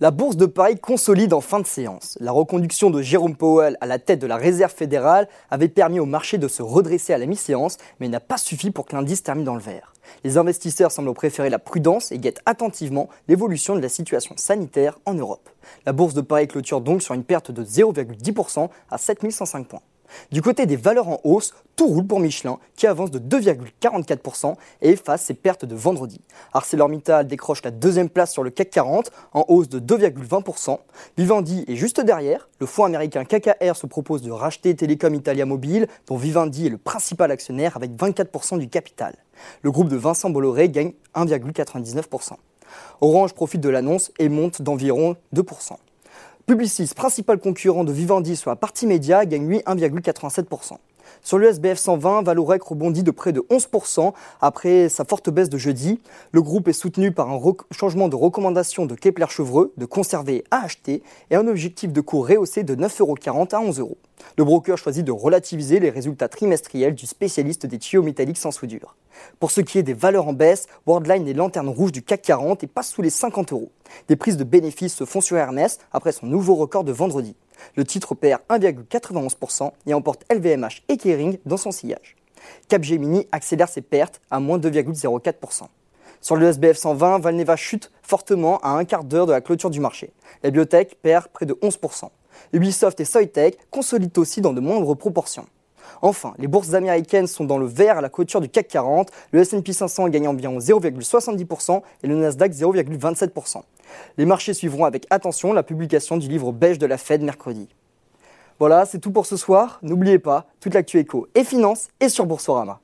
La bourse de Paris consolide en fin de séance. La reconduction de Jérôme Powell à la tête de la Réserve fédérale avait permis au marché de se redresser à la mi-séance, mais n'a pas suffi pour que l'indice termine dans le vert. Les investisseurs semblent préférer la prudence et guettent attentivement l'évolution de la situation sanitaire en Europe. La bourse de Paris clôture donc sur une perte de 0,10% à 7105 points. Du côté des valeurs en hausse, tout roule pour Michelin qui avance de 2,44% et efface ses pertes de vendredi. ArcelorMittal décroche la deuxième place sur le CAC 40 en hausse de 2,20%. Vivendi est juste derrière. Le fonds américain KKR se propose de racheter Telecom Italia Mobile dont Vivendi est le principal actionnaire avec 24% du capital. Le groupe de Vincent Bolloré gagne 1,99%. Orange profite de l'annonce et monte d'environ 2%. Publicis, principal concurrent de Vivendi sur la partie média, gagne lui 1,87%. Sur le SBF 120, Valorec rebondit de près de 11% après sa forte baisse de jeudi. Le groupe est soutenu par un changement de recommandation de Kepler-Chevreux de conserver à acheter et un objectif de cours rehaussé de 9,40€ à 11 euros. Le broker choisit de relativiser les résultats trimestriels du spécialiste des tuyaux métalliques sans soudure. Pour ce qui est des valeurs en baisse, Worldline est lanterne rouge du CAC 40 et passe sous les 50 euros. Des prises de bénéfices se font sur Ernest après son nouveau record de vendredi. Le titre perd 1,91% et emporte LVMH et Kering dans son sillage. Capgemini accélère ses pertes à moins 2,04%. Sur le SBF 120, Valneva chute fortement à un quart d'heure de la clôture du marché. La biotech perd près de 11%. Ubisoft et Soitec consolident aussi dans de moindres proportions. Enfin, les bourses américaines sont dans le vert à la clôture du CAC 40, le S&P 500 gagnant environ 0,70% et le Nasdaq 0,27%. Les marchés suivront avec attention la publication du livre beige de la Fed mercredi. Voilà, c'est tout pour ce soir. N'oubliez pas, toute l'actu éco et finance est sur Boursorama.